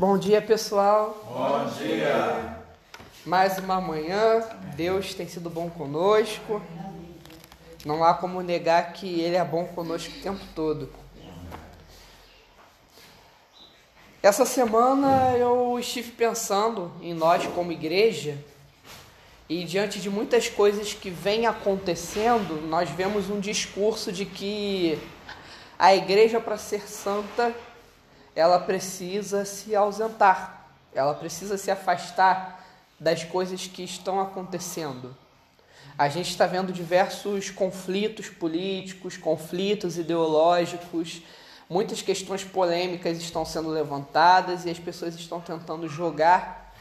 Bom dia, pessoal. Bom dia. Mais uma manhã. Deus tem sido bom conosco. Não há como negar que Ele é bom conosco o tempo todo. Essa semana eu estive pensando em nós como igreja e diante de muitas coisas que vêm acontecendo, nós vemos um discurso de que a igreja para ser santa, ela precisa se ausentar, ela precisa se afastar das coisas que estão acontecendo. A gente está vendo diversos conflitos políticos, conflitos ideológicos, muitas questões polêmicas estão sendo levantadas e as pessoas estão tentando jogar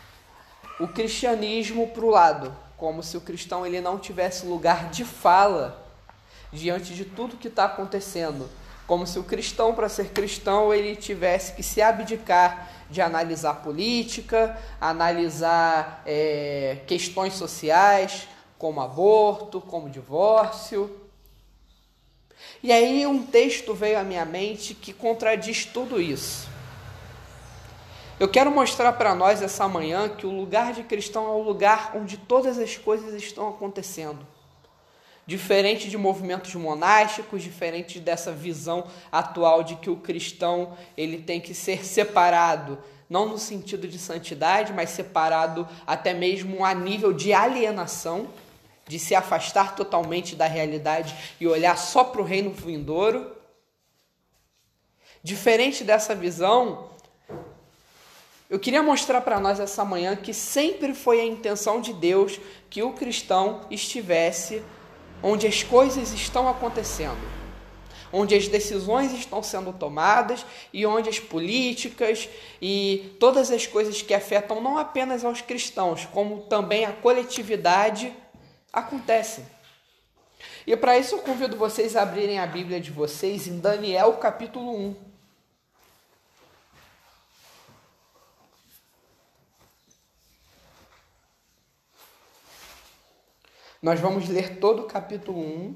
o cristianismo para o lado, como se o cristão ele não tivesse lugar de fala diante de tudo que está acontecendo, como se o cristão para ser cristão ele tivesse que se abdicar de analisar política, analisar é, questões sociais como aborto, como divórcio. E aí um texto veio à minha mente que contradiz tudo isso. Eu quero mostrar para nós essa manhã que o lugar de cristão é o lugar onde todas as coisas estão acontecendo. Diferente de movimentos monásticos, diferente dessa visão atual de que o cristão ele tem que ser separado, não no sentido de santidade, mas separado até mesmo a nível de alienação de se afastar totalmente da realidade e olhar só para o reino vindouro. Diferente dessa visão, eu queria mostrar para nós essa manhã que sempre foi a intenção de Deus que o cristão estivesse onde as coisas estão acontecendo, onde as decisões estão sendo tomadas e onde as políticas e todas as coisas que afetam não apenas aos cristãos, como também a coletividade acontecem. E para isso eu convido vocês a abrirem a Bíblia de vocês em Daniel capítulo 1. Nós vamos ler todo o capítulo 1.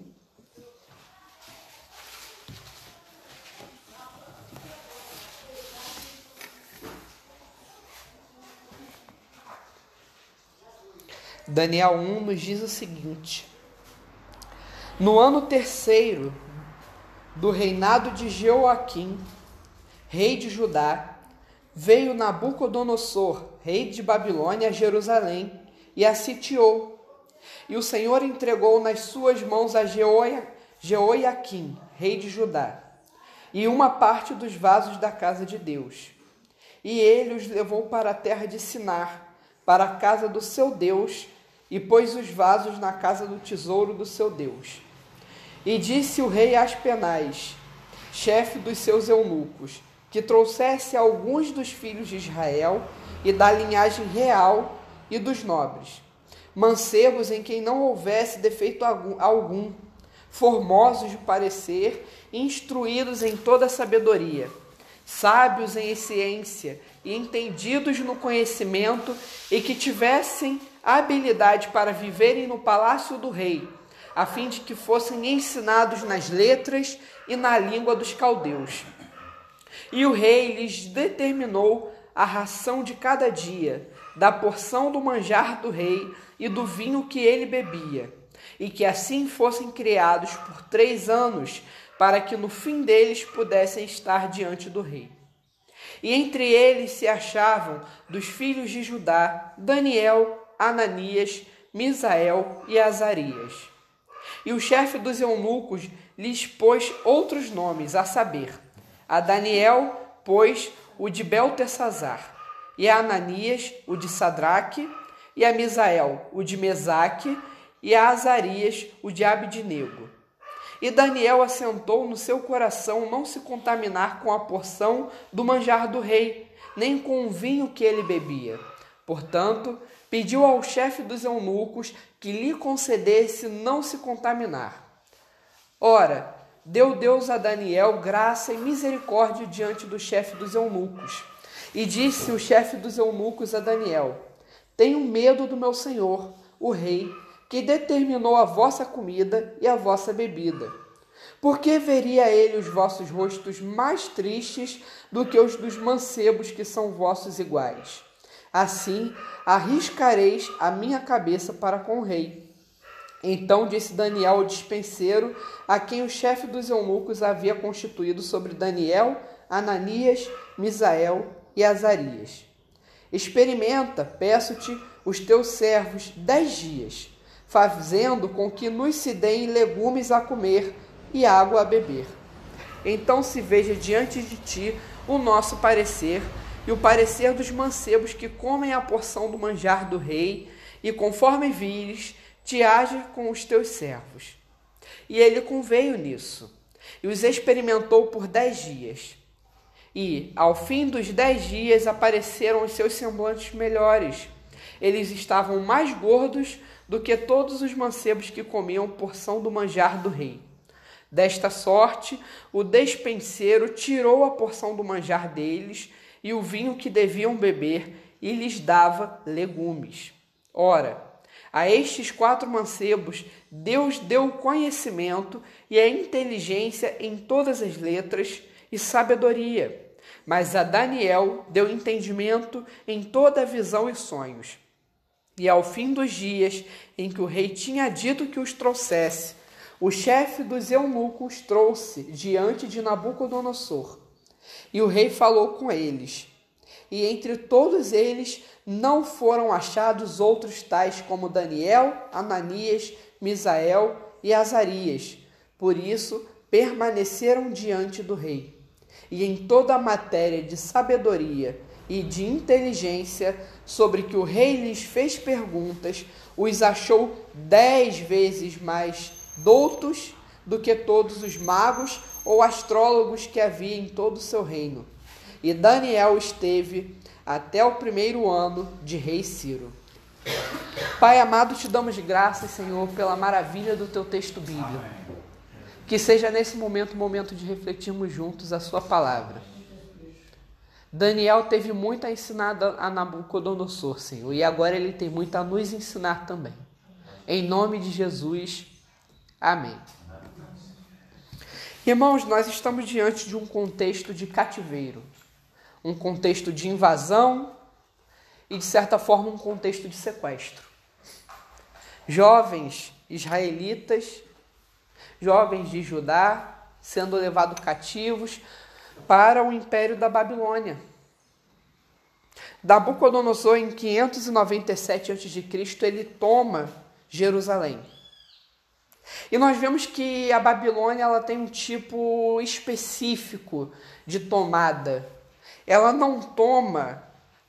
Daniel 1 nos diz o seguinte: No ano terceiro do reinado de Jeoaquim, rei de Judá, veio Nabucodonosor, rei de Babilônia, a Jerusalém e a sitiou. E o Senhor entregou nas suas mãos a Jeoia, Jeoiaquim, rei de Judá, e uma parte dos vasos da casa de Deus. E ele os levou para a terra de Sinar, para a casa do seu Deus, e pôs os vasos na casa do tesouro do seu Deus. E disse o rei Aspenais, chefe dos seus eunucos, que trouxesse alguns dos filhos de Israel e da linhagem real e dos nobres, mancebos em quem não houvesse defeito algum, formosos de parecer, instruídos em toda sabedoria, sábios em ciência e entendidos no conhecimento, e que tivessem habilidade para viverem no palácio do rei, a fim de que fossem ensinados nas letras e na língua dos caldeus. E o rei lhes determinou a ração de cada dia, da porção do manjar do rei e do vinho que ele bebia, e que assim fossem criados por três anos, para que no fim deles pudessem estar diante do rei. E entre eles se achavam dos filhos de Judá Daniel, Ananias, Misael e Azarias. E o chefe dos eunucos lhes pôs outros nomes, a saber, a Daniel pôs o de Beltesazar, e a Ananias o de Sadraque, e a Misael o de Mesaque, e a Azarias o de Abidnego. E Daniel assentou no seu coração não se contaminar com a porção do manjar do rei, nem com o vinho que ele bebia. Portanto, pediu ao chefe dos eunucos que lhe concedesse não se contaminar. Ora, deu Deus a Daniel graça e misericórdia diante do chefe dos eunucos. E disse o chefe dos eunucos a Daniel: Tenho medo do meu senhor, o rei, que determinou a vossa comida e a vossa bebida. Por que veria ele os vossos rostos mais tristes do que os dos mancebos que são vossos iguais? Assim, arriscareis a minha cabeça para com o rei. Então disse Daniel ao dispenseiro, a quem o chefe dos eunucos havia constituído sobre Daniel, Ananias, Misael e Azarias. Experimenta, peço-te, os teus servos dez dias, fazendo com que nos se deem legumes a comer e água a beber. Então se veja diante de ti o nosso parecer e o parecer dos mancebos que comem a porção do manjar do rei, e conforme vires, te age com os teus servos. E ele conveio nisso, e os experimentou por dez dias. E, ao fim dos dez dias, apareceram os seus semblantes melhores. Eles estavam mais gordos do que todos os mancebos que comiam porção do manjar do rei. Desta sorte, o despenseiro tirou a porção do manjar deles e o vinho que deviam beber e lhes dava legumes. Ora, a estes quatro mancebos, Deus deu conhecimento e a inteligência em todas as letras e sabedoria. Mas a Daniel deu entendimento em toda visão e sonhos. E ao fim dos dias em que o rei tinha dito que os trouxesse, o chefe dos eunucos trouxe diante de Nabucodonosor. E o rei falou com eles. E entre todos eles não foram achados outros tais como Daniel, Ananias, Misael e Azarias. Por isso permaneceram diante do rei. E em toda a matéria de sabedoria e de inteligência sobre que o rei lhes fez perguntas, os achou dez vezes mais doutos do que todos os magos ou astrólogos que havia em todo o seu reino. E Daniel esteve até o primeiro ano de rei Ciro. Pai amado, te damos graças, Senhor, pela maravilha do teu texto bíblico. Que seja nesse momento o momento de refletirmos juntos a sua palavra. Daniel teve muito a ensinar a Nabucodonosor, Senhor, e agora ele tem muito a nos ensinar também. Em nome de Jesus, amém. Irmãos, nós estamos diante de um contexto de cativeiro um contexto de invasão e, de certa forma, um contexto de sequestro. Jovens israelitas, jovens de Judá, sendo levados cativos para o império da Babilônia. Nabucodonosor, em 597 a.C., ele toma Jerusalém. E nós vemos que a Babilônia ela tem um tipo específico de tomada ela não toma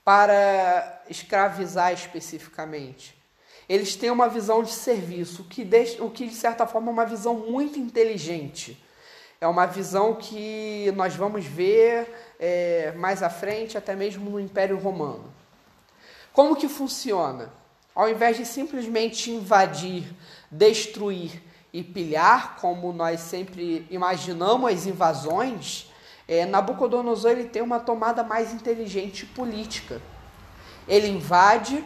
para escravizar especificamente. Eles têm uma visão de serviço, o que, deixa, o que de certa forma é uma visão muito inteligente. É uma visão que nós vamos ver é, mais à frente, até mesmo no Império Romano. Como que funciona? Ao invés de simplesmente invadir, destruir e pilhar, como nós sempre imaginamos as invasões, é, Nabucodonosor ele tem uma tomada mais inteligente política. Ele invade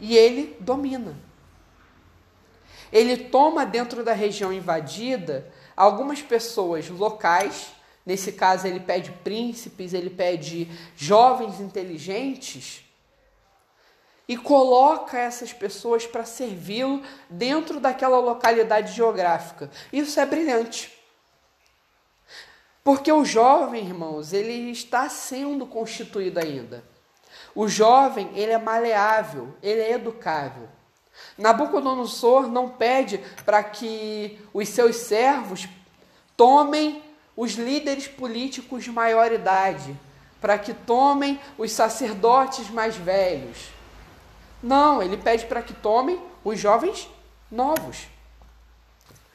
e ele domina. Ele toma dentro da região invadida algumas pessoas locais, nesse caso ele pede príncipes, ele pede jovens inteligentes, e coloca essas pessoas para servi-lo dentro daquela localidade geográfica. Isso é brilhante. Porque o jovem, irmãos, ele está sendo constituído ainda. O jovem, ele é maleável, ele é educável. Nabucodonosor não pede para que os seus servos tomem os líderes políticos de maior idade, para que tomem os sacerdotes mais velhos. Não, ele pede para que tomem os jovens novos.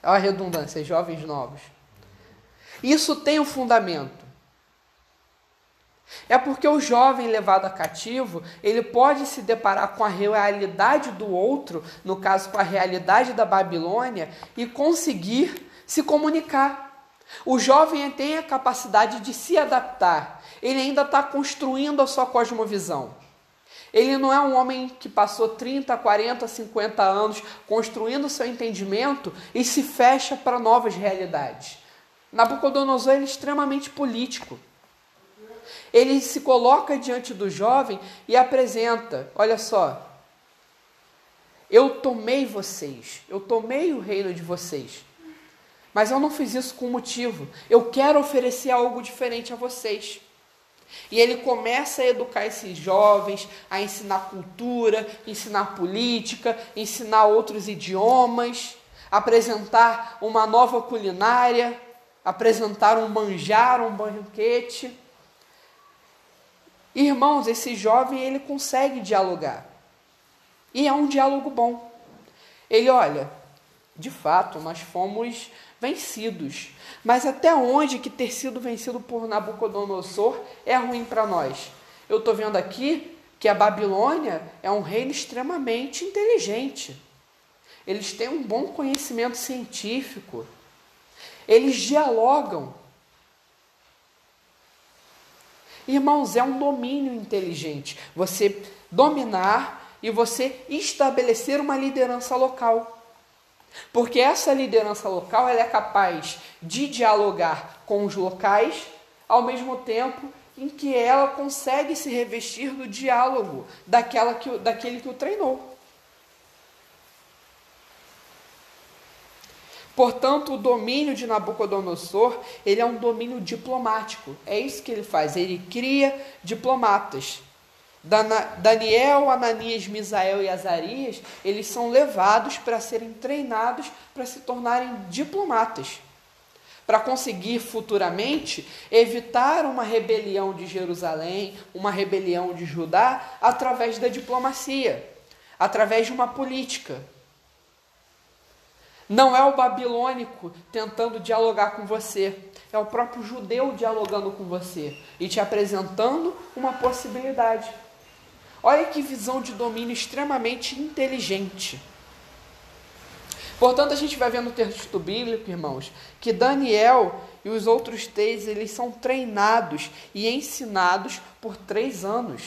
Olha a redundância, jovens novos. Isso tem um fundamento. É porque o jovem levado a cativo, ele pode se deparar com a realidade do outro, no caso com a realidade da Babilônia, e conseguir se comunicar. O jovem tem a capacidade de se adaptar, ele ainda está construindo a sua cosmovisão. Ele não é um homem que passou 30, 40, 50 anos construindo seu entendimento e se fecha para novas realidades. Nabucodonosor é extremamente político. Ele se coloca diante do jovem e apresenta: olha só, eu tomei vocês, eu tomei o reino de vocês, mas eu não fiz isso com motivo. Eu quero oferecer algo diferente a vocês. E ele começa a educar esses jovens, a ensinar cultura, ensinar política, ensinar outros idiomas, apresentar uma nova culinária, apresentar um manjar, um banquete. Irmãos, esse jovem ele consegue dialogar. E é um diálogo bom. Ele olha, de fato, nós fomos vencidos. Mas até onde que ter sido vencido por Nabucodonosor é ruim para nós? Eu estou vendo aqui que a Babilônia é um reino extremamente inteligente. Eles têm um bom conhecimento científico. Eles dialogam. Irmãos, é um domínio inteligente. Você dominar e você estabelecer uma liderança local. Porque essa liderança local ela é capaz de dialogar com os locais, ao mesmo tempo em que ela consegue se revestir do diálogo daquela que, daquele que o treinou. Portanto, o domínio de Nabucodonosor, ele é um domínio diplomático. É isso que ele faz, ele cria diplomatas. Daniel, Ananias, Misael e Azarias, eles são levados para serem treinados para se tornarem diplomatas, para conseguir futuramente evitar uma rebelião de Jerusalém, uma rebelião de Judá, através da diplomacia, através de uma política. Não é o babilônico tentando dialogar com você, é o próprio judeu dialogando com você e te apresentando uma possibilidade. Olha que visão de domínio extremamente inteligente. Portanto, a gente vai ver no texto bíblico, irmãos, que Daniel e os outros três, eles são treinados e ensinados por três anos.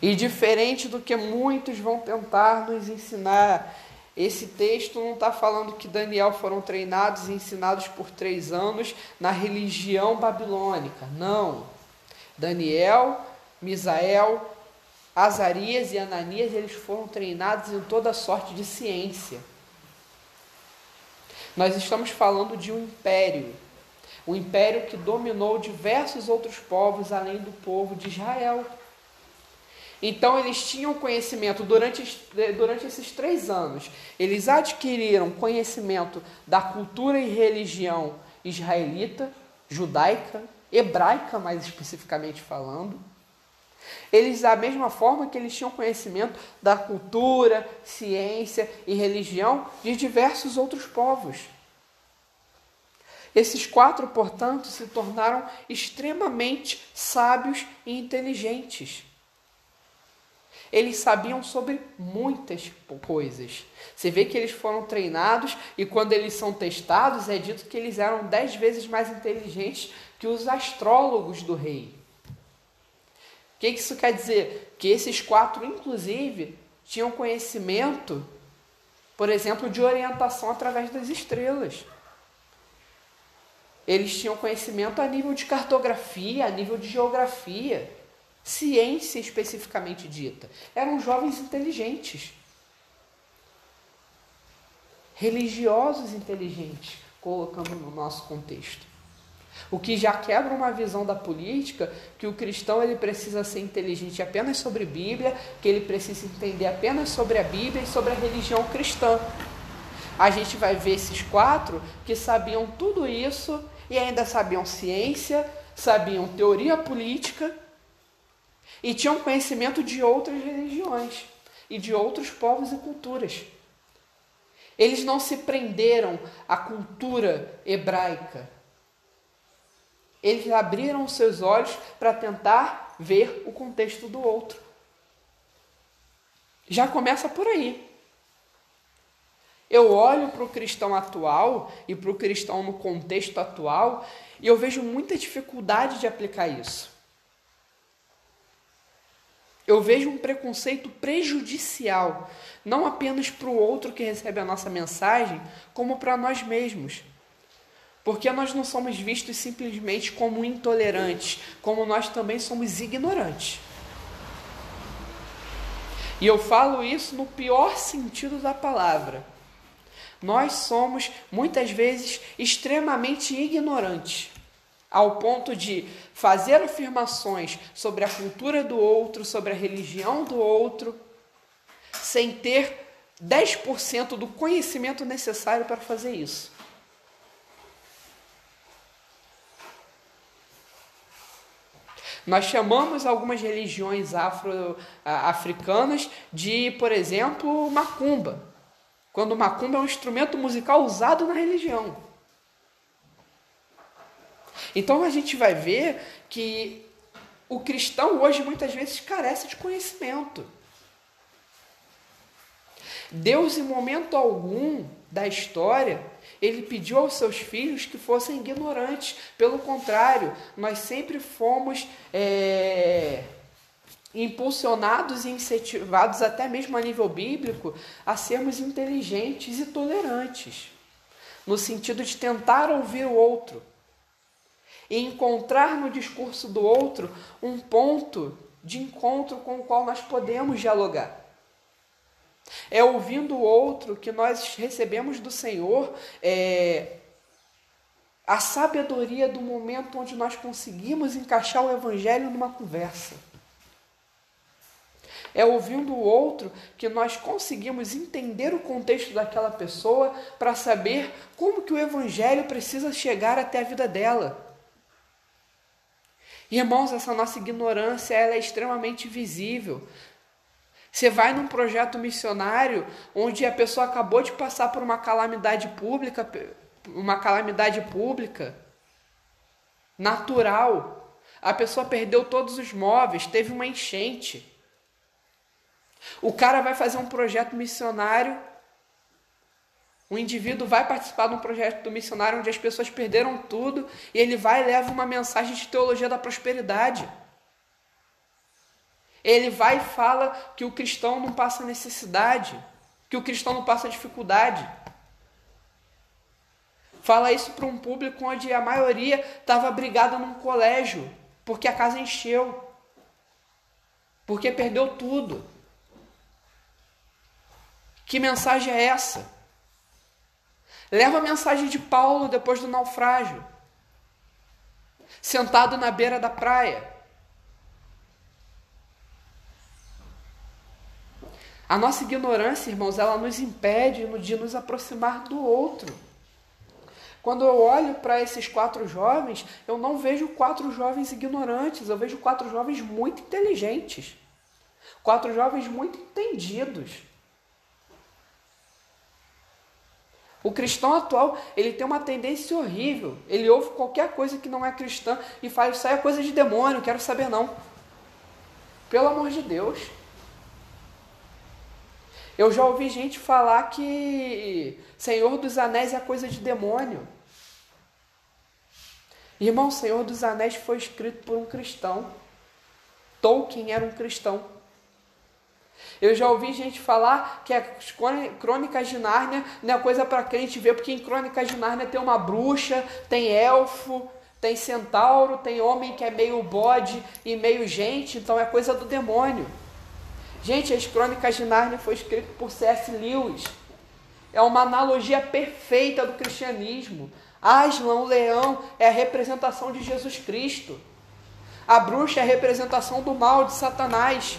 E diferente do que muitos vão tentar nos ensinar, esse texto não está falando que Daniel foram treinados e ensinados por três anos na religião babilônica. Não. Daniel Misael, Azarias e Ananias, eles foram treinados em toda sorte de ciência. Nós estamos falando de um império, um império que dominou diversos outros povos além do povo de Israel. Então eles tinham conhecimento durante, durante esses três anos. Eles adquiriram conhecimento da cultura e religião israelita, judaica, hebraica, mais especificamente falando. Eles, da mesma forma que eles tinham conhecimento da cultura, ciência e religião de diversos outros povos. Esses quatro, portanto, se tornaram extremamente sábios e inteligentes. Eles sabiam sobre muitas coisas. Você vê que eles foram treinados e quando eles são testados, é dito que eles eram dez vezes mais inteligentes que os astrólogos do rei. O que isso quer dizer? Que esses quatro, inclusive, tinham conhecimento, por exemplo, de orientação através das estrelas. Eles tinham conhecimento a nível de cartografia, a nível de geografia, ciência especificamente dita. Eram jovens inteligentes, religiosos inteligentes, colocando no nosso contexto. O que já quebra uma visão da política que o cristão ele precisa ser inteligente apenas sobre Bíblia, que ele precisa entender apenas sobre a Bíblia e sobre a religião cristã. A gente vai ver esses quatro que sabiam tudo isso e ainda sabiam ciência, sabiam teoria política e tinham conhecimento de outras religiões e de outros povos e culturas. Eles não se prenderam à cultura hebraica, eles abriram seus olhos para tentar ver o contexto do outro. Já começa por aí. Eu olho para o cristão atual e para o cristão no contexto atual e eu vejo muita dificuldade de aplicar isso. Eu vejo um preconceito prejudicial, não apenas para o outro que recebe a nossa mensagem, como para nós mesmos. Porque nós não somos vistos simplesmente como intolerantes, como nós também somos ignorantes. E eu falo isso no pior sentido da palavra. Nós somos muitas vezes extremamente ignorantes, ao ponto de fazer afirmações sobre a cultura do outro, sobre a religião do outro, sem ter 10% do conhecimento necessário para fazer isso. Nós chamamos algumas religiões afro-africanas de, por exemplo, macumba. Quando macumba é um instrumento musical usado na religião. Então a gente vai ver que o cristão hoje muitas vezes carece de conhecimento. Deus, em momento algum da história, ele pediu aos seus filhos que fossem ignorantes. Pelo contrário, nós sempre fomos é, impulsionados e incentivados, até mesmo a nível bíblico, a sermos inteligentes e tolerantes, no sentido de tentar ouvir o outro e encontrar no discurso do outro um ponto de encontro com o qual nós podemos dialogar. É ouvindo o outro que nós recebemos do Senhor é, a sabedoria do momento onde nós conseguimos encaixar o Evangelho numa conversa. É ouvindo o outro que nós conseguimos entender o contexto daquela pessoa para saber como que o Evangelho precisa chegar até a vida dela. Irmãos, essa nossa ignorância ela é extremamente visível. Você vai num projeto missionário onde a pessoa acabou de passar por uma calamidade pública, uma calamidade pública natural. A pessoa perdeu todos os móveis, teve uma enchente. O cara vai fazer um projeto missionário. O indivíduo vai participar de um projeto do missionário onde as pessoas perderam tudo e ele vai e leva uma mensagem de teologia da prosperidade. Ele vai e fala que o cristão não passa necessidade, que o cristão não passa dificuldade. Fala isso para um público onde a maioria estava brigada num colégio, porque a casa encheu, porque perdeu tudo. Que mensagem é essa? Leva a mensagem de Paulo depois do naufrágio, sentado na beira da praia A nossa ignorância, irmãos, ela nos impede de nos aproximar do outro. Quando eu olho para esses quatro jovens, eu não vejo quatro jovens ignorantes, eu vejo quatro jovens muito inteligentes, quatro jovens muito entendidos. O cristão atual, ele tem uma tendência horrível. Ele ouve qualquer coisa que não é cristã e faz, aí é coisa de demônio, quero saber não. Pelo amor de Deus. Eu já ouvi gente falar que Senhor dos Anéis é coisa de demônio. Irmão, Senhor dos Anéis foi escrito por um cristão. Tolkien era um cristão. Eu já ouvi gente falar que as crônicas de Nárnia não é coisa para crente ver, porque em crônicas de Nárnia tem uma bruxa, tem elfo, tem centauro, tem homem que é meio bode e meio gente, então é coisa do demônio. Gente, as Crônicas de Nárnia foi escrito por C.S. Lewis. É uma analogia perfeita do cristianismo. Aslan, o leão, é a representação de Jesus Cristo. A bruxa é a representação do mal de Satanás.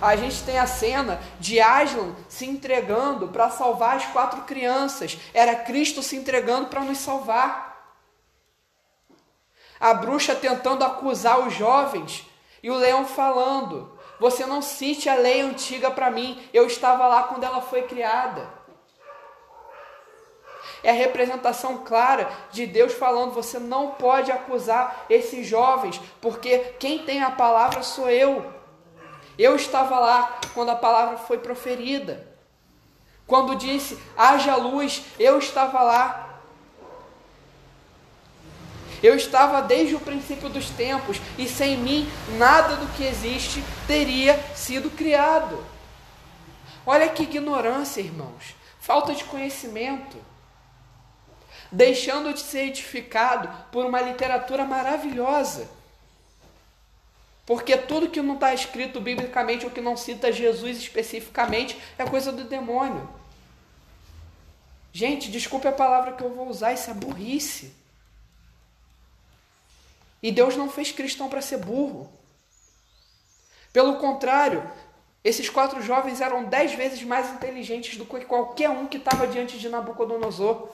A gente tem a cena de Aslan se entregando para salvar as quatro crianças. Era Cristo se entregando para nos salvar. A bruxa tentando acusar os jovens e o leão falando: você não cite a lei antiga para mim. Eu estava lá quando ela foi criada. É a representação clara de Deus falando: você não pode acusar esses jovens, porque quem tem a palavra sou eu. Eu estava lá quando a palavra foi proferida. Quando disse: haja luz, eu estava lá. Eu estava desde o princípio dos tempos, e sem mim nada do que existe teria sido criado. Olha que ignorância, irmãos. Falta de conhecimento. Deixando de ser edificado por uma literatura maravilhosa. Porque tudo que não está escrito biblicamente ou que não cita Jesus especificamente é coisa do demônio. Gente, desculpe a palavra que eu vou usar, isso é burrice. E Deus não fez cristão para ser burro. Pelo contrário, esses quatro jovens eram dez vezes mais inteligentes do que qualquer um que estava diante de Nabucodonosor.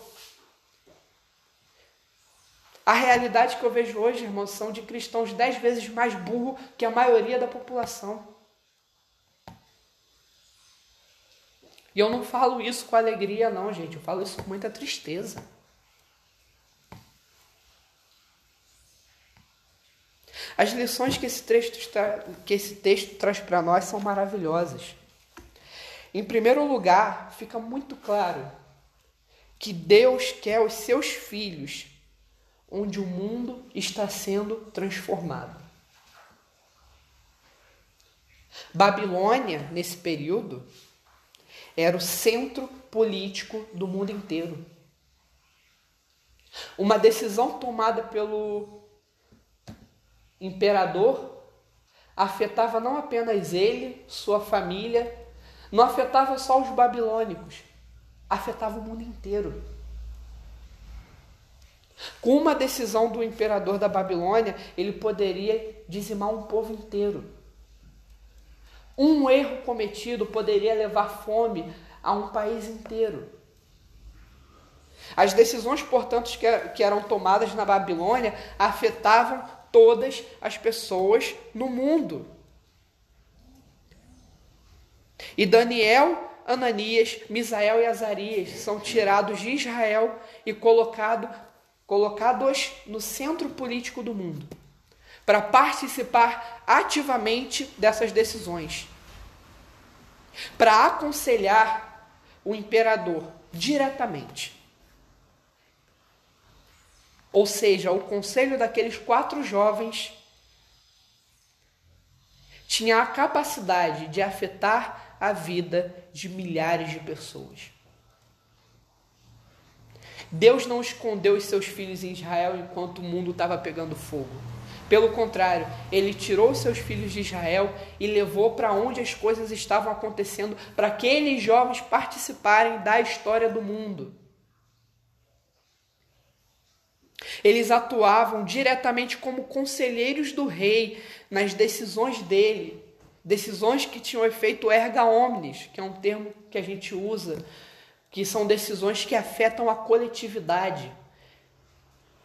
A realidade que eu vejo hoje, irmãos, são de cristãos dez vezes mais burro que a maioria da população. E eu não falo isso com alegria, não, gente. Eu falo isso com muita tristeza. As lições que esse texto, que esse texto traz para nós são maravilhosas. Em primeiro lugar, fica muito claro que Deus quer os seus filhos onde o mundo está sendo transformado. Babilônia, nesse período, era o centro político do mundo inteiro. Uma decisão tomada pelo imperador afetava não apenas ele, sua família, não afetava só os babilônicos, afetava o mundo inteiro. Com uma decisão do imperador da Babilônia, ele poderia dizimar um povo inteiro. Um erro cometido poderia levar fome a um país inteiro. As decisões, portanto, que eram tomadas na Babilônia afetavam todas as pessoas no mundo. E Daniel, Ananias, Misael e Azarias são tirados de Israel e colocados colocados no centro político do mundo para participar ativamente dessas decisões, para aconselhar o imperador diretamente. Ou seja, o conselho daqueles quatro jovens tinha a capacidade de afetar a vida de milhares de pessoas. Deus não escondeu os seus filhos em Israel enquanto o mundo estava pegando fogo. Pelo contrário, ele tirou os seus filhos de Israel e levou para onde as coisas estavam acontecendo, para aqueles jovens participarem da história do mundo. Eles atuavam diretamente como conselheiros do rei nas decisões dele, decisões que tinham efeito erga omnes, que é um termo que a gente usa, que são decisões que afetam a coletividade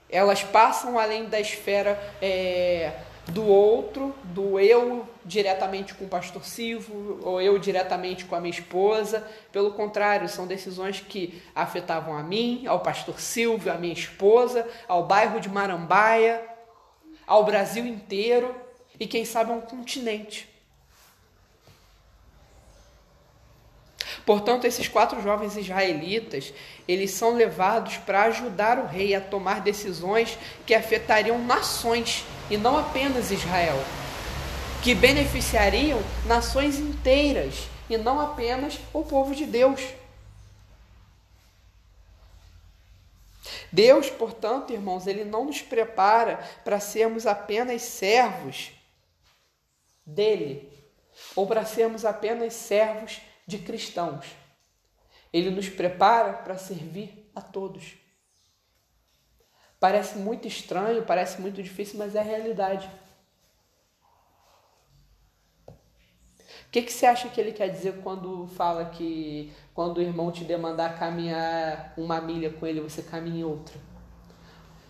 elas passam além da esfera é, do outro, do eu diretamente com o pastor Silvio, ou eu diretamente com a minha esposa. Pelo contrário, são decisões que afetavam a mim, ao pastor Silvio, a minha esposa, ao bairro de Marambaia, ao Brasil inteiro e quem sabe a um continente. Portanto, esses quatro jovens israelitas, eles são levados para ajudar o rei a tomar decisões que afetariam nações e não apenas Israel, que beneficiariam nações inteiras e não apenas o povo de Deus. Deus, portanto, irmãos, ele não nos prepara para sermos apenas servos dele, ou para sermos apenas servos de cristãos. Ele nos prepara para servir a todos. Parece muito estranho, parece muito difícil, mas é a realidade. O que, que você acha que ele quer dizer quando fala que quando o irmão te demandar caminhar uma milha com ele, você caminha outra?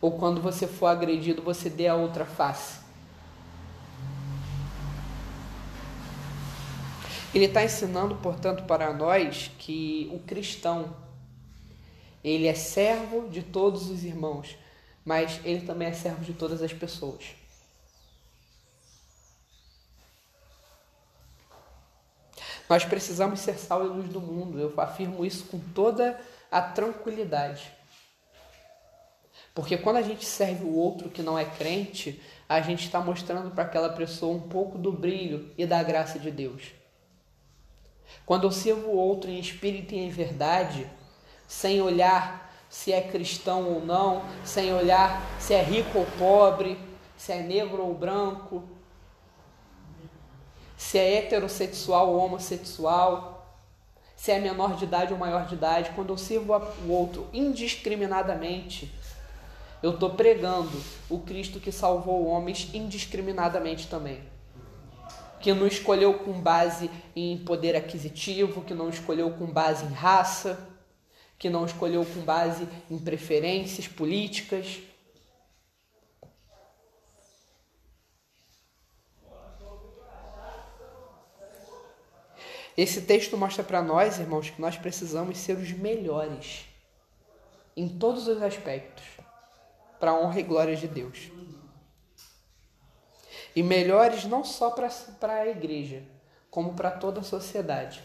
Ou quando você for agredido, você dê a outra face? Ele está ensinando, portanto, para nós que o cristão ele é servo de todos os irmãos, mas ele também é servo de todas as pessoas. Nós precisamos ser sal e luz do mundo. Eu afirmo isso com toda a tranquilidade. Porque quando a gente serve o outro que não é crente, a gente está mostrando para aquela pessoa um pouco do brilho e da graça de Deus. Quando eu sirvo o outro em espírito e em verdade, sem olhar se é cristão ou não, sem olhar se é rico ou pobre, se é negro ou branco, se é heterossexual ou homossexual, se é menor de idade ou maior de idade, quando eu sirvo o outro indiscriminadamente, eu estou pregando o Cristo que salvou homens indiscriminadamente também. Que não escolheu com base em poder aquisitivo, que não escolheu com base em raça, que não escolheu com base em preferências políticas. Esse texto mostra para nós, irmãos, que nós precisamos ser os melhores em todos os aspectos para a honra e glória de Deus. E melhores não só para a igreja, como para toda a sociedade.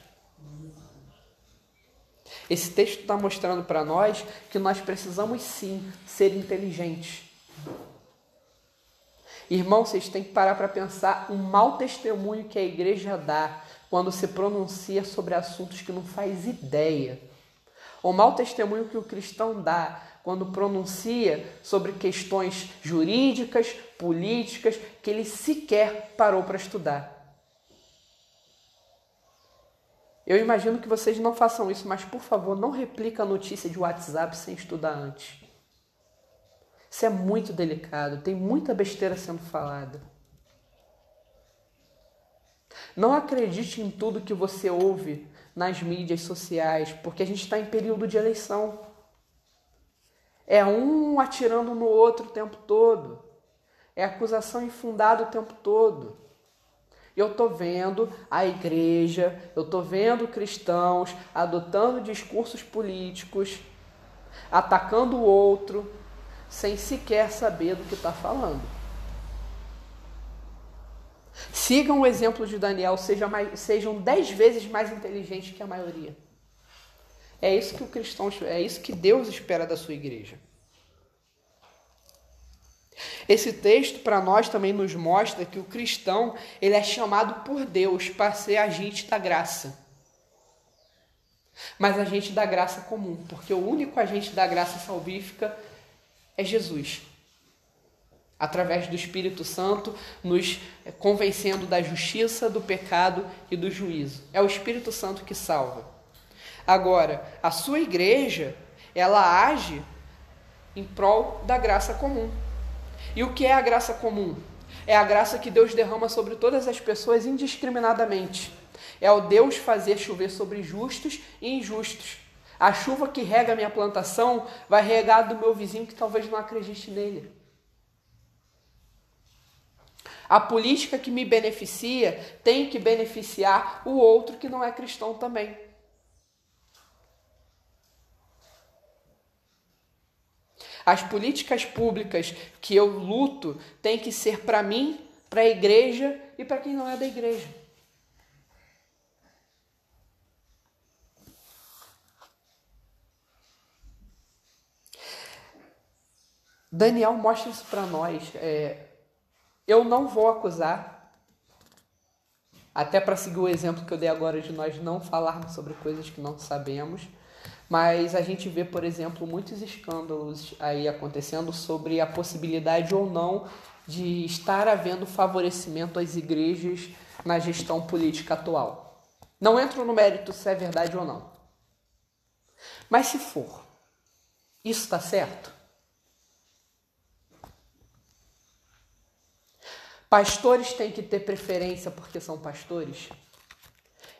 Esse texto está mostrando para nós que nós precisamos sim ser inteligentes. Irmão, vocês têm que parar para pensar o mau testemunho que a igreja dá quando se pronuncia sobre assuntos que não faz ideia. O mau testemunho que o cristão dá quando pronuncia sobre questões jurídicas, políticas, que ele sequer parou para estudar. Eu imagino que vocês não façam isso, mas por favor, não replica a notícia de WhatsApp sem estudar antes. Isso é muito delicado, tem muita besteira sendo falada. Não acredite em tudo que você ouve nas mídias sociais, porque a gente está em período de eleição. É um atirando no outro o tempo todo. É acusação infundada o tempo todo. Eu estou vendo a igreja, eu estou vendo cristãos adotando discursos políticos, atacando o outro, sem sequer saber do que está falando. Sigam o exemplo de Daniel, sejam, mais, sejam dez vezes mais inteligentes que a maioria. É isso que o cristão, é isso que Deus espera da sua igreja. Esse texto para nós também nos mostra que o cristão ele é chamado por Deus para ser agente da graça. Mas agente da graça comum, porque o único agente da graça salvífica é Jesus. Através do Espírito Santo, nos convencendo da justiça, do pecado e do juízo. É o Espírito Santo que salva. Agora, a sua igreja, ela age em prol da graça comum. E o que é a graça comum? É a graça que Deus derrama sobre todas as pessoas indiscriminadamente. É o Deus fazer chover sobre justos e injustos. A chuva que rega minha plantação vai regar do meu vizinho que talvez não acredite nele. A política que me beneficia tem que beneficiar o outro que não é cristão também. As políticas públicas que eu luto têm que ser para mim, para a igreja e para quem não é da igreja. Daniel mostra isso para nós. É, eu não vou acusar, até para seguir o exemplo que eu dei agora de nós não falarmos sobre coisas que não sabemos. Mas a gente vê, por exemplo, muitos escândalos aí acontecendo sobre a possibilidade ou não de estar havendo favorecimento às igrejas na gestão política atual. Não entro no mérito se é verdade ou não. Mas se for, isso está certo? Pastores têm que ter preferência porque são pastores?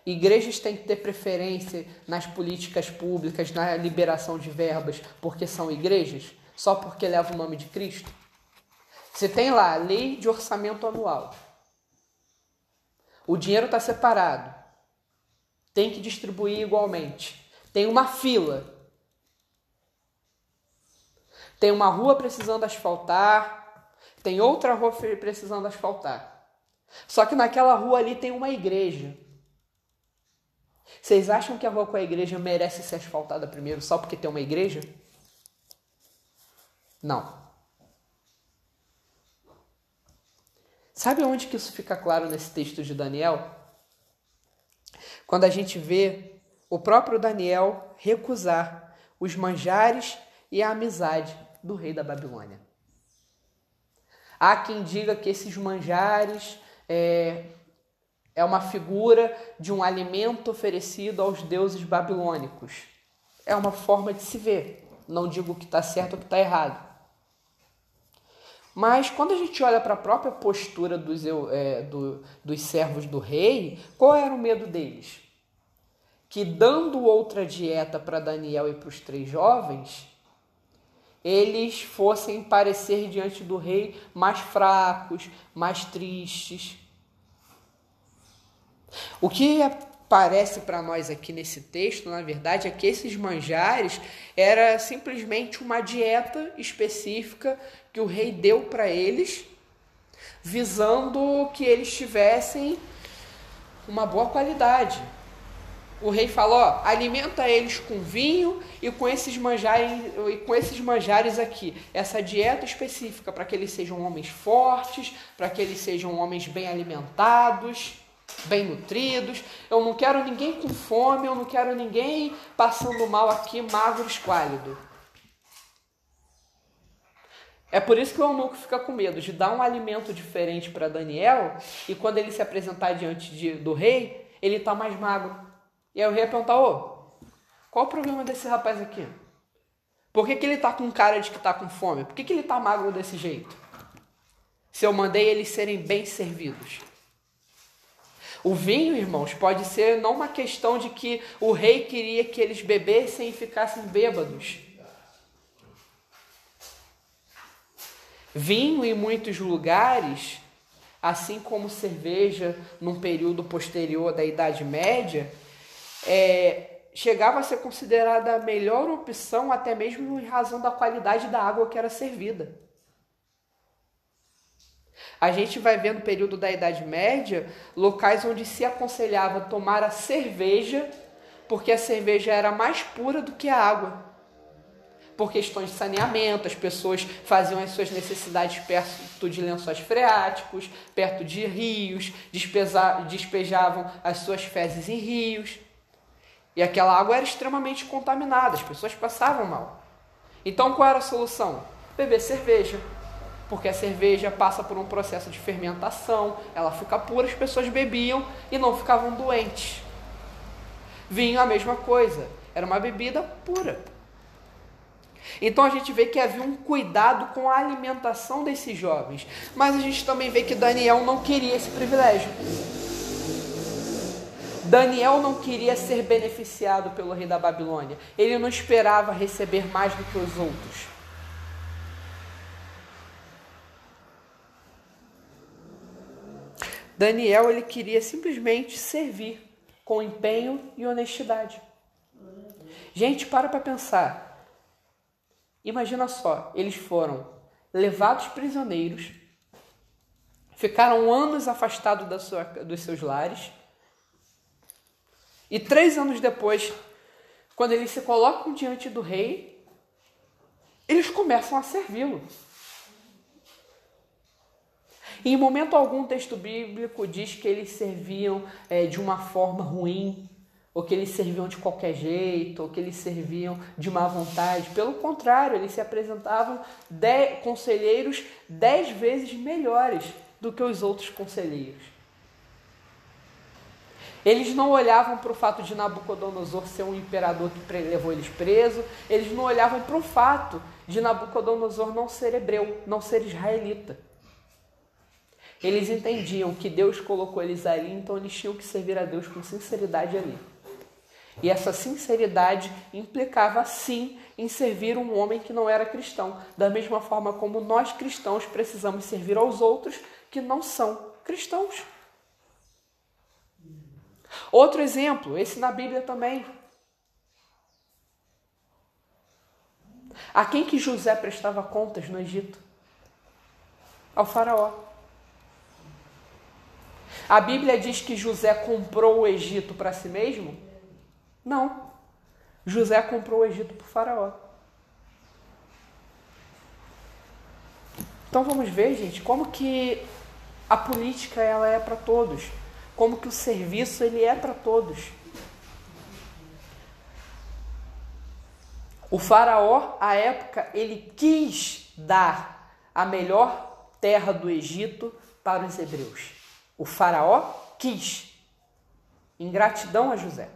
Igrejas têm que ter preferência nas políticas públicas, na liberação de verbas, porque são igrejas? Só porque leva o nome de Cristo? Você tem lá a lei de orçamento anual. O dinheiro está separado. Tem que distribuir igualmente. Tem uma fila. Tem uma rua precisando asfaltar. Tem outra rua precisando asfaltar. Só que naquela rua ali tem uma igreja. Vocês acham que a rua com a igreja merece ser asfaltada primeiro só porque tem uma igreja? Não. Sabe onde que isso fica claro nesse texto de Daniel? Quando a gente vê o próprio Daniel recusar os manjares e a amizade do rei da Babilônia. Há quem diga que esses manjares é, é uma figura de um alimento oferecido aos deuses babilônicos. É uma forma de se ver. Não digo que está certo ou que está errado. Mas quando a gente olha para a própria postura dos, é, do, dos servos do rei, qual era o medo deles? Que dando outra dieta para Daniel e para os três jovens, eles fossem parecer diante do rei mais fracos, mais tristes. O que parece para nós aqui nesse texto, na verdade, é que esses manjares era simplesmente uma dieta específica que o rei deu para eles, visando que eles tivessem uma boa qualidade. O rei falou: ó, alimenta eles com vinho e com esses manjares e com esses manjares aqui, essa dieta específica para que eles sejam homens fortes, para que eles sejam homens bem alimentados bem nutridos. Eu não quero ninguém com fome, eu não quero ninguém passando mal aqui, magro, esquálido. É por isso que o eunuco fica com medo de dar um alimento diferente para Daniel e quando ele se apresentar diante de, do rei, ele está mais magro. E aí rei vai perguntar: Ô, qual o problema desse rapaz aqui? Por que, que ele está com cara de que está com fome? Por que, que ele está magro desse jeito? Se eu mandei eles serem bem servidos. O vinho, irmãos, pode ser não uma questão de que o rei queria que eles bebessem e ficassem bêbados. Vinho em muitos lugares, assim como cerveja num período posterior da Idade Média, é, chegava a ser considerada a melhor opção, até mesmo em razão da qualidade da água que era servida. A gente vai ver no período da Idade Média locais onde se aconselhava tomar a cerveja, porque a cerveja era mais pura do que a água. Por questões de saneamento, as pessoas faziam as suas necessidades perto de lençóis freáticos, perto de rios, despejavam as suas fezes em rios. E aquela água era extremamente contaminada, as pessoas passavam mal. Então qual era a solução? Beber cerveja porque a cerveja passa por um processo de fermentação, ela fica pura, as pessoas bebiam e não ficavam doentes. Vinho a mesma coisa, era uma bebida pura. Então a gente vê que havia um cuidado com a alimentação desses jovens, mas a gente também vê que Daniel não queria esse privilégio. Daniel não queria ser beneficiado pelo rei da Babilônia. Ele não esperava receber mais do que os outros. Daniel ele queria simplesmente servir com empenho e honestidade. Gente, para para pensar. Imagina só, eles foram levados prisioneiros, ficaram anos afastados da sua, dos seus lares, e três anos depois, quando eles se colocam diante do rei, eles começam a servi-lo. Em momento algum, o texto bíblico diz que eles serviam é, de uma forma ruim, ou que eles serviam de qualquer jeito, ou que eles serviam de má vontade. Pelo contrário, eles se apresentavam conselheiros dez vezes melhores do que os outros conselheiros. Eles não olhavam para o fato de Nabucodonosor ser um imperador que levou eles preso, eles não olhavam para o fato de Nabucodonosor não ser hebreu, não ser israelita. Eles entendiam que Deus colocou eles ali, então eles tinham que servir a Deus com sinceridade ali. E essa sinceridade implicava sim em servir um homem que não era cristão, da mesma forma como nós cristãos precisamos servir aos outros que não são cristãos. Outro exemplo, esse na Bíblia também. A quem que José prestava contas no Egito? Ao faraó. A Bíblia diz que José comprou o Egito para si mesmo? Não. José comprou o Egito para o Faraó. Então vamos ver, gente, como que a política ela é para todos, como que o serviço ele é para todos. O faraó, à época, ele quis dar a melhor terra do Egito para os hebreus. O faraó quis, em gratidão a José.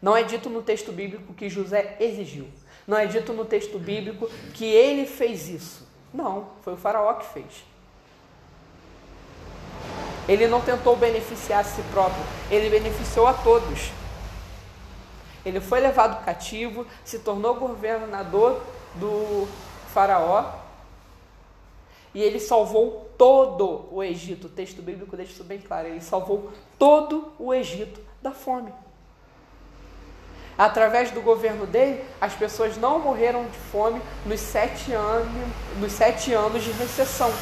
Não é dito no texto bíblico que José exigiu. Não é dito no texto bíblico que ele fez isso. Não, foi o faraó que fez. Ele não tentou beneficiar a si próprio, ele beneficiou a todos. Ele foi levado cativo, se tornou governador do Faraó e ele salvou todo o Egito. O texto bíblico deixa isso bem claro. Ele salvou todo o Egito da fome. Através do governo dele, as pessoas não morreram de fome nos sete anos, nos sete anos de recessão.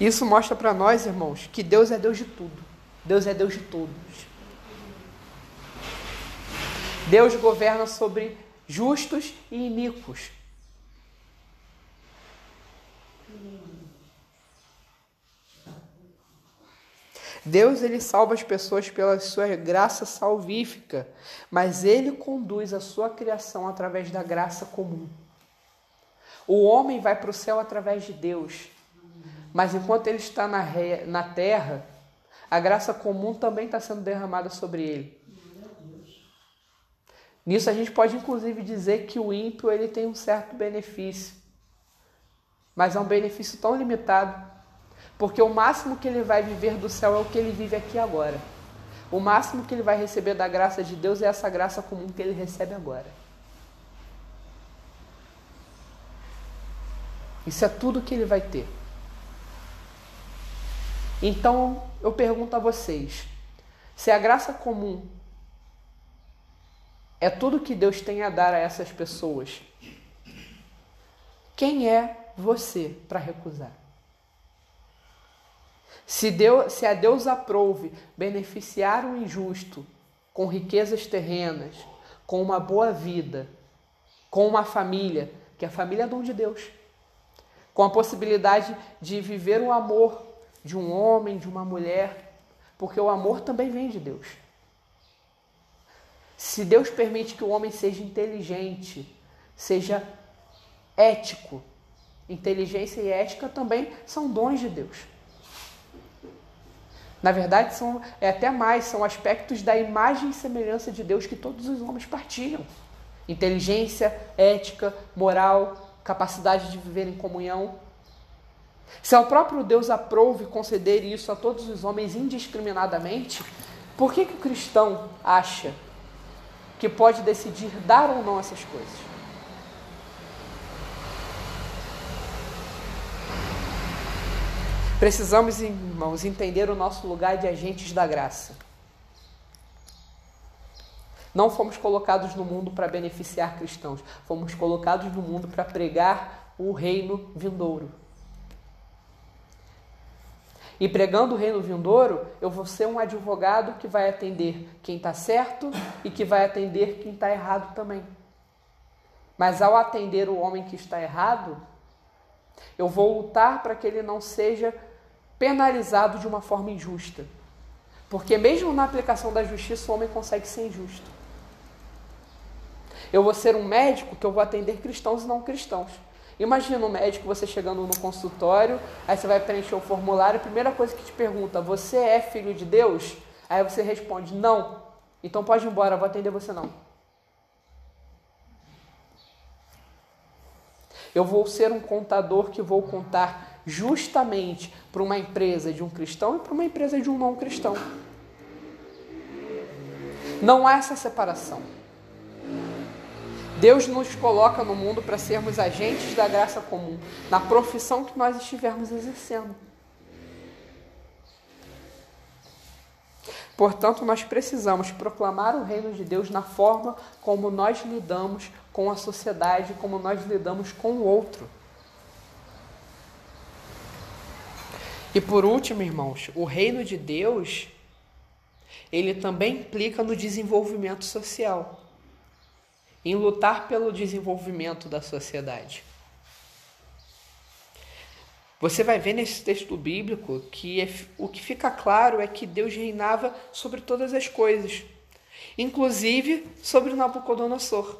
Isso mostra para nós, irmãos, que Deus é Deus de tudo. Deus é Deus de todos. Deus governa sobre justos e iníquos. Deus ele salva as pessoas pela sua graça salvífica, mas ele conduz a sua criação através da graça comum. O homem vai para o céu através de Deus, mas enquanto ele está na, na terra, a graça comum também está sendo derramada sobre ele. Nisso a gente pode inclusive dizer que o ímpio ele tem um certo benefício, mas é um benefício tão limitado, porque o máximo que ele vai viver do céu é o que ele vive aqui agora. O máximo que ele vai receber da graça de Deus é essa graça comum que ele recebe agora. Isso é tudo que ele vai ter. Então, eu pergunto a vocês: se a graça comum é tudo que Deus tem a dar a essas pessoas, quem é você para recusar? Se, Deus, se a Deus aprouve beneficiar o injusto com riquezas terrenas, com uma boa vida, com uma família, que a família é dom de Deus, com a possibilidade de viver o amor de um homem, de uma mulher, porque o amor também vem de Deus. Se Deus permite que o homem seja inteligente, seja ético, inteligência e ética também são dons de Deus. Na verdade, são, é até mais, são aspectos da imagem e semelhança de Deus que todos os homens partilham. Inteligência, ética, moral, capacidade de viver em comunhão. Se ao próprio Deus aprove conceder isso a todos os homens indiscriminadamente, por que, que o cristão acha que pode decidir dar ou não essas coisas? Precisamos, irmãos, entender o nosso lugar de agentes da graça. Não fomos colocados no mundo para beneficiar cristãos, fomos colocados no mundo para pregar o reino vindouro. E pregando o reino vindouro, eu vou ser um advogado que vai atender quem está certo e que vai atender quem está errado também. Mas ao atender o homem que está errado, eu vou lutar para que ele não seja penalizado de uma forma injusta. Porque mesmo na aplicação da justiça, o homem consegue ser injusto. Eu vou ser um médico que eu vou atender cristãos e não cristãos. Imagina um médico, você chegando no consultório, aí você vai preencher o formulário, a primeira coisa que te pergunta, você é filho de Deus? Aí você responde, não. Então pode ir embora, vou atender você não. Eu vou ser um contador que vou contar justamente para uma empresa de um cristão e para uma empresa de um não cristão. Não há essa separação. Deus nos coloca no mundo para sermos agentes da graça comum, na profissão que nós estivermos exercendo. Portanto, nós precisamos proclamar o reino de Deus na forma como nós lidamos com a sociedade, como nós lidamos com o outro. E por último, irmãos, o reino de Deus, ele também implica no desenvolvimento social. Em lutar pelo desenvolvimento da sociedade. Você vai ver nesse texto bíblico que é, o que fica claro é que Deus reinava sobre todas as coisas, inclusive sobre Nabucodonosor.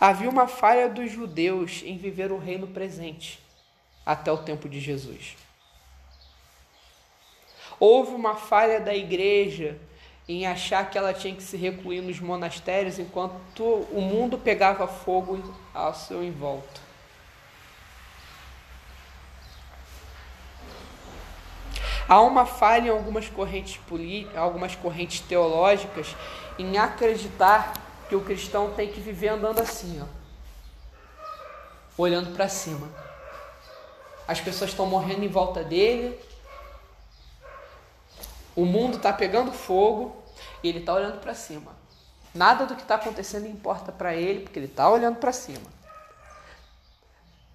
Havia uma falha dos judeus em viver o reino presente até o tempo de Jesus. Houve uma falha da igreja em achar que ela tinha que se recluir nos monastérios enquanto o mundo pegava fogo ao seu envolto. Há uma falha em algumas correntes, algumas correntes teológicas em acreditar que o cristão tem que viver andando assim, ó, olhando para cima. As pessoas estão morrendo em volta dele, o mundo está pegando fogo e ele está olhando para cima. Nada do que está acontecendo importa para ele, porque ele está olhando para cima.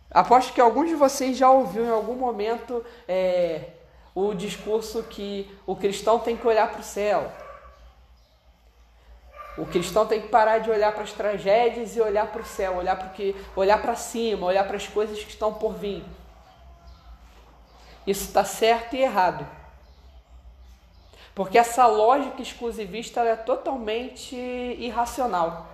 Aposto que alguns de vocês já ouviu em algum momento é, o discurso que o cristão tem que olhar para o céu. O cristão tem que parar de olhar para as tragédias e olhar para o céu, olhar para que, olhar para cima, olhar para as coisas que estão por vir. Isso está certo e errado. Porque essa lógica exclusivista é totalmente irracional.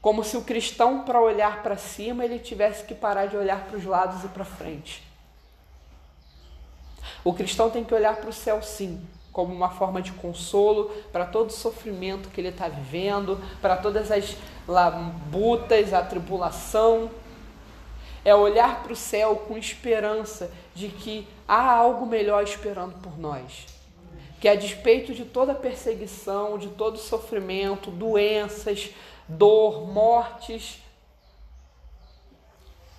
Como se o cristão, para olhar para cima, ele tivesse que parar de olhar para os lados e para frente. O cristão tem que olhar para o céu, sim, como uma forma de consolo para todo o sofrimento que ele está vivendo, para todas as labutas, a tribulação. É olhar para o céu com esperança de que há algo melhor esperando por nós. Que a despeito de toda perseguição, de todo sofrimento, doenças, dor, mortes,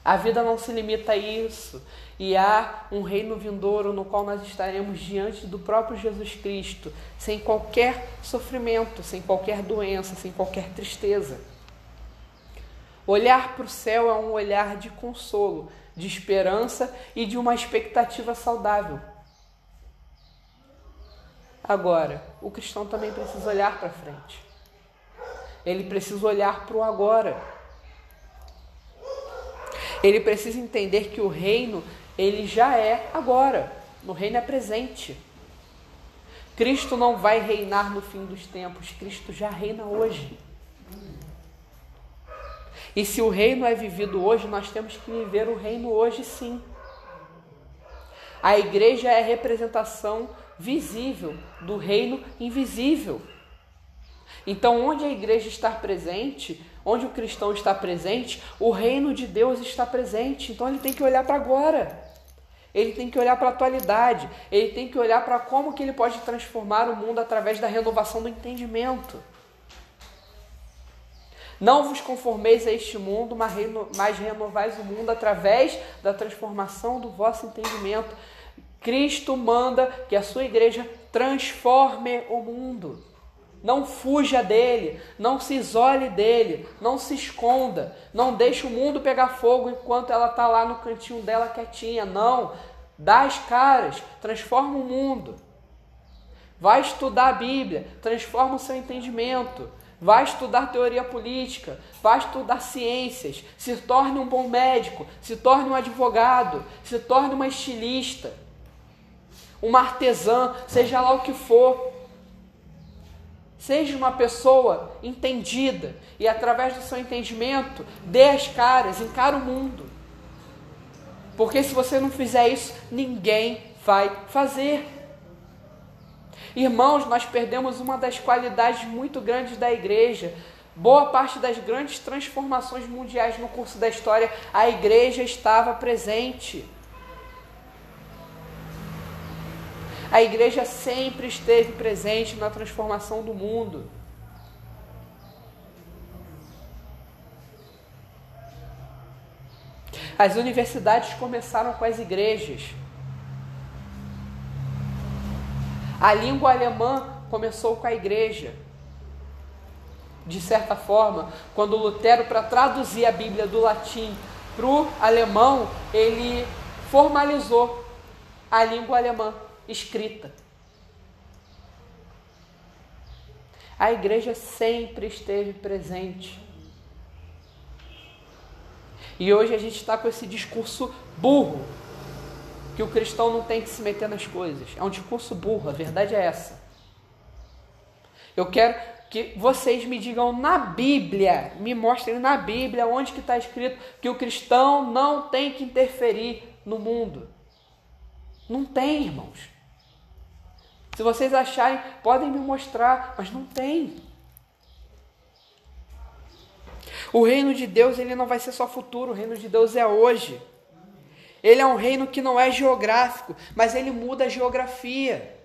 a vida não se limita a isso e há um reino vindouro no qual nós estaremos diante do próprio Jesus Cristo, sem qualquer sofrimento, sem qualquer doença, sem qualquer tristeza. Olhar para o céu é um olhar de consolo, de esperança e de uma expectativa saudável. Agora, o cristão também precisa olhar para frente. Ele precisa olhar para o agora. Ele precisa entender que o reino ele já é agora. No reino é presente. Cristo não vai reinar no fim dos tempos, Cristo já reina hoje. E se o reino é vivido hoje, nós temos que viver o reino hoje sim. A igreja é representação visível do reino invisível. Então, onde a igreja está presente, onde o cristão está presente, o reino de Deus está presente. Então, ele tem que olhar para agora. Ele tem que olhar para a atualidade, ele tem que olhar para como que ele pode transformar o mundo através da renovação do entendimento. Não vos conformeis a este mundo, mas renovais o mundo através da transformação do vosso entendimento. Cristo manda que a sua igreja transforme o mundo. Não fuja dele, não se isole dele, não se esconda, não deixe o mundo pegar fogo enquanto ela está lá no cantinho dela quietinha. Não, dá as caras, transforma o mundo. Vai estudar a Bíblia, transforma o seu entendimento. Vai estudar teoria política, vai estudar ciências, se torne um bom médico, se torne um advogado, se torne uma estilista, uma artesã, seja lá o que for Seja uma pessoa entendida e, através do seu entendimento, dê as caras, encara o mundo. Porque se você não fizer isso, ninguém vai fazer. Irmãos, nós perdemos uma das qualidades muito grandes da igreja. Boa parte das grandes transformações mundiais no curso da história, a igreja estava presente. A igreja sempre esteve presente na transformação do mundo. As universidades começaram com as igrejas. A língua alemã começou com a igreja. De certa forma, quando Lutero, para traduzir a Bíblia do latim para o alemão, ele formalizou a língua alemã escrita. A igreja sempre esteve presente. E hoje a gente está com esse discurso burro, que o cristão não tem que se meter nas coisas. É um discurso burro, a verdade é essa. Eu quero que vocês me digam na Bíblia, me mostrem na Bíblia onde que está escrito que o cristão não tem que interferir no mundo. Não tem, irmãos. Se vocês acharem, podem me mostrar, mas não tem. O reino de Deus, ele não vai ser só futuro, o reino de Deus é hoje. Ele é um reino que não é geográfico, mas ele muda a geografia.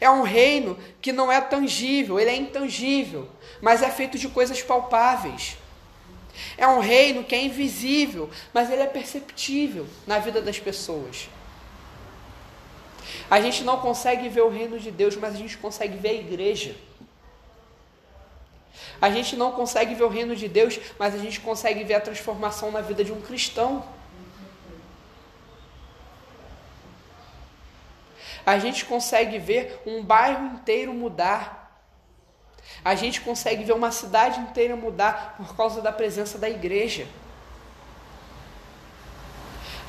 É um reino que não é tangível, ele é intangível, mas é feito de coisas palpáveis. É um reino que é invisível, mas ele é perceptível na vida das pessoas. A gente não consegue ver o reino de Deus, mas a gente consegue ver a igreja. A gente não consegue ver o reino de Deus, mas a gente consegue ver a transformação na vida de um cristão. A gente consegue ver um bairro inteiro mudar. A gente consegue ver uma cidade inteira mudar por causa da presença da igreja.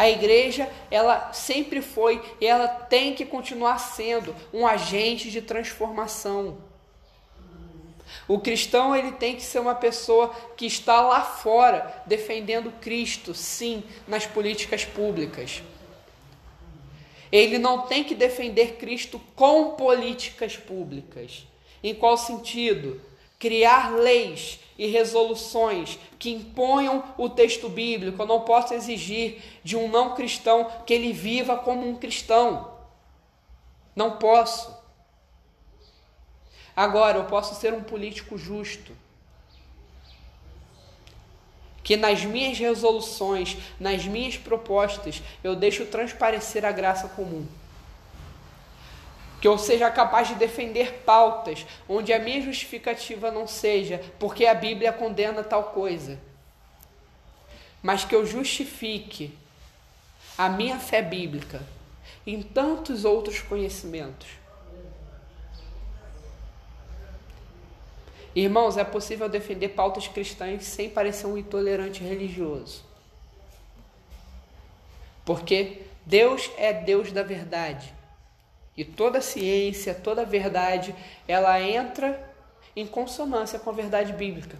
A igreja, ela sempre foi e ela tem que continuar sendo um agente de transformação. O cristão ele tem que ser uma pessoa que está lá fora defendendo Cristo, sim, nas políticas públicas. Ele não tem que defender Cristo com políticas públicas. Em qual sentido? Criar leis e resoluções que imponham o texto bíblico. Eu não posso exigir de um não cristão que ele viva como um cristão. Não posso. Agora, eu posso ser um político justo. Que nas minhas resoluções, nas minhas propostas, eu deixo transparecer a graça comum. Que eu seja capaz de defender pautas onde a minha justificativa não seja porque a Bíblia condena tal coisa, mas que eu justifique a minha fé bíblica em tantos outros conhecimentos Irmãos, é possível defender pautas cristãs sem parecer um intolerante religioso. Porque Deus é Deus da verdade. E toda ciência, toda verdade, ela entra em consonância com a verdade bíblica.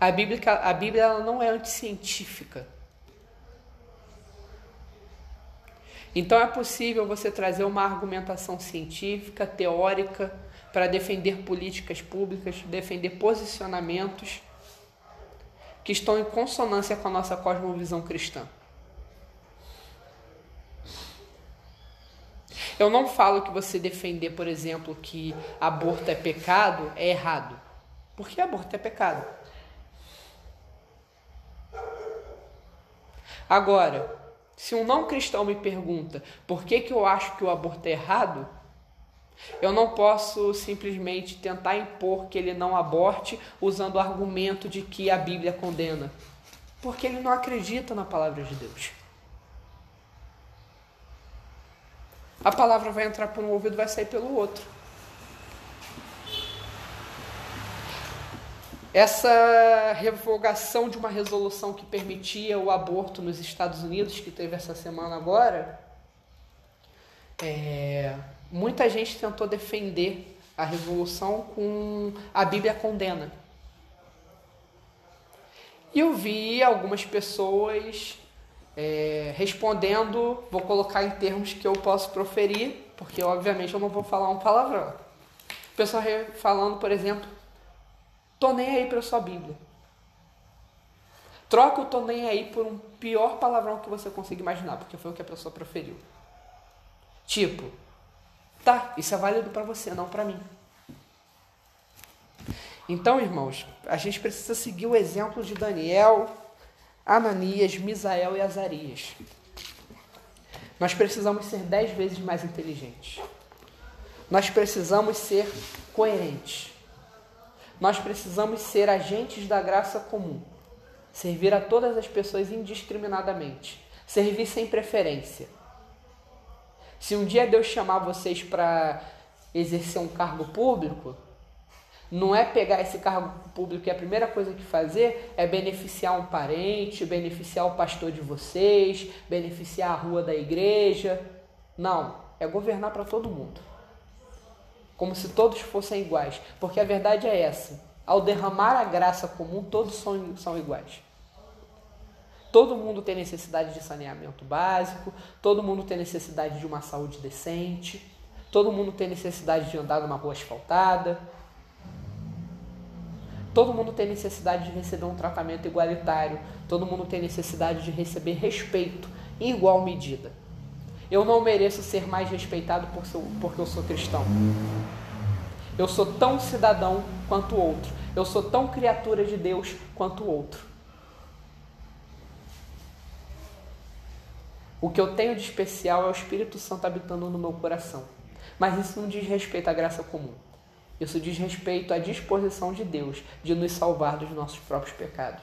A Bíblia, a Bíblia ela não é anticientífica. Então é possível você trazer uma argumentação científica, teórica, para defender políticas públicas, defender posicionamentos que estão em consonância com a nossa cosmovisão cristã. Eu não falo que você defender, por exemplo, que aborto é pecado é errado. Porque aborto é pecado. Agora, se um não cristão me pergunta por que, que eu acho que o aborto é errado, eu não posso simplesmente tentar impor que ele não aborte usando o argumento de que a Bíblia condena, porque ele não acredita na palavra de Deus. A palavra vai entrar por um ouvido e vai sair pelo outro. Essa revogação de uma resolução que permitia o aborto nos Estados Unidos, que teve essa semana agora, é, muita gente tentou defender a revolução com a Bíblia condena. E eu vi algumas pessoas é, respondendo, vou colocar em termos que eu posso proferir, porque obviamente eu não vou falar um palavrão. Pessoal falando, por exemplo, tô nem aí para sua Bíblia. Troca o tô nem aí por um pior palavrão que você consiga imaginar, porque foi o que a pessoa proferiu. Tipo, Tá, isso é válido para você, não para mim. Então, irmãos, a gente precisa seguir o exemplo de Daniel, Ananias, Misael e Azarias. Nós precisamos ser dez vezes mais inteligentes. Nós precisamos ser coerentes. Nós precisamos ser agentes da graça comum. Servir a todas as pessoas indiscriminadamente. Servir sem preferência. Se um dia Deus chamar vocês para exercer um cargo público, não é pegar esse cargo público e a primeira coisa que fazer é beneficiar um parente, beneficiar o pastor de vocês, beneficiar a rua da igreja. Não, é governar para todo mundo. Como se todos fossem iguais. Porque a verdade é essa: ao derramar a graça comum, todos são, são iguais. Todo mundo tem necessidade de saneamento básico, todo mundo tem necessidade de uma saúde decente, todo mundo tem necessidade de andar numa rua asfaltada, Todo mundo tem necessidade de receber um tratamento igualitário, todo mundo tem necessidade de receber respeito em igual medida. Eu não mereço ser mais respeitado por seu, porque eu sou cristão. Eu sou tão cidadão quanto o outro. Eu sou tão criatura de Deus quanto o outro. O que eu tenho de especial é o Espírito Santo habitando no meu coração. Mas isso não diz respeito à graça comum. Isso diz respeito à disposição de Deus de nos salvar dos nossos próprios pecados.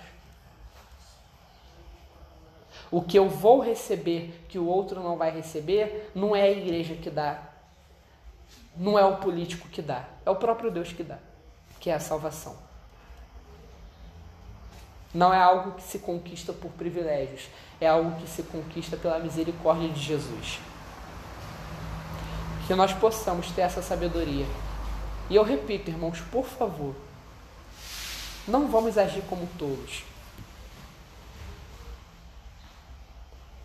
O que eu vou receber que o outro não vai receber, não é a igreja que dá, não é o político que dá, é o próprio Deus que dá, que é a salvação. Não é algo que se conquista por privilégios, é algo que se conquista pela misericórdia de Jesus. Que nós possamos ter essa sabedoria e eu repito, irmãos, por favor, não vamos agir como tolos.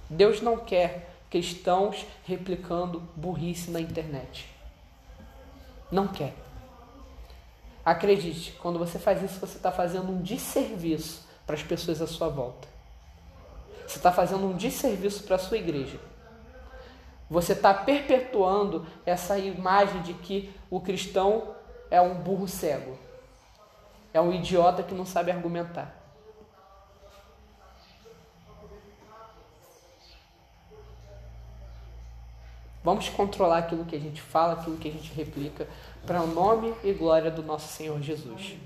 Deus não quer cristãos replicando burrice na internet. Não quer. Acredite, quando você faz isso, você está fazendo um desserviço para as pessoas à sua volta. Você está fazendo um desserviço para a sua igreja. Você está perpetuando essa imagem de que o cristão é um burro cego, é um idiota que não sabe argumentar. Vamos controlar aquilo que a gente fala, aquilo que a gente replica, para o nome e glória do nosso Senhor Jesus.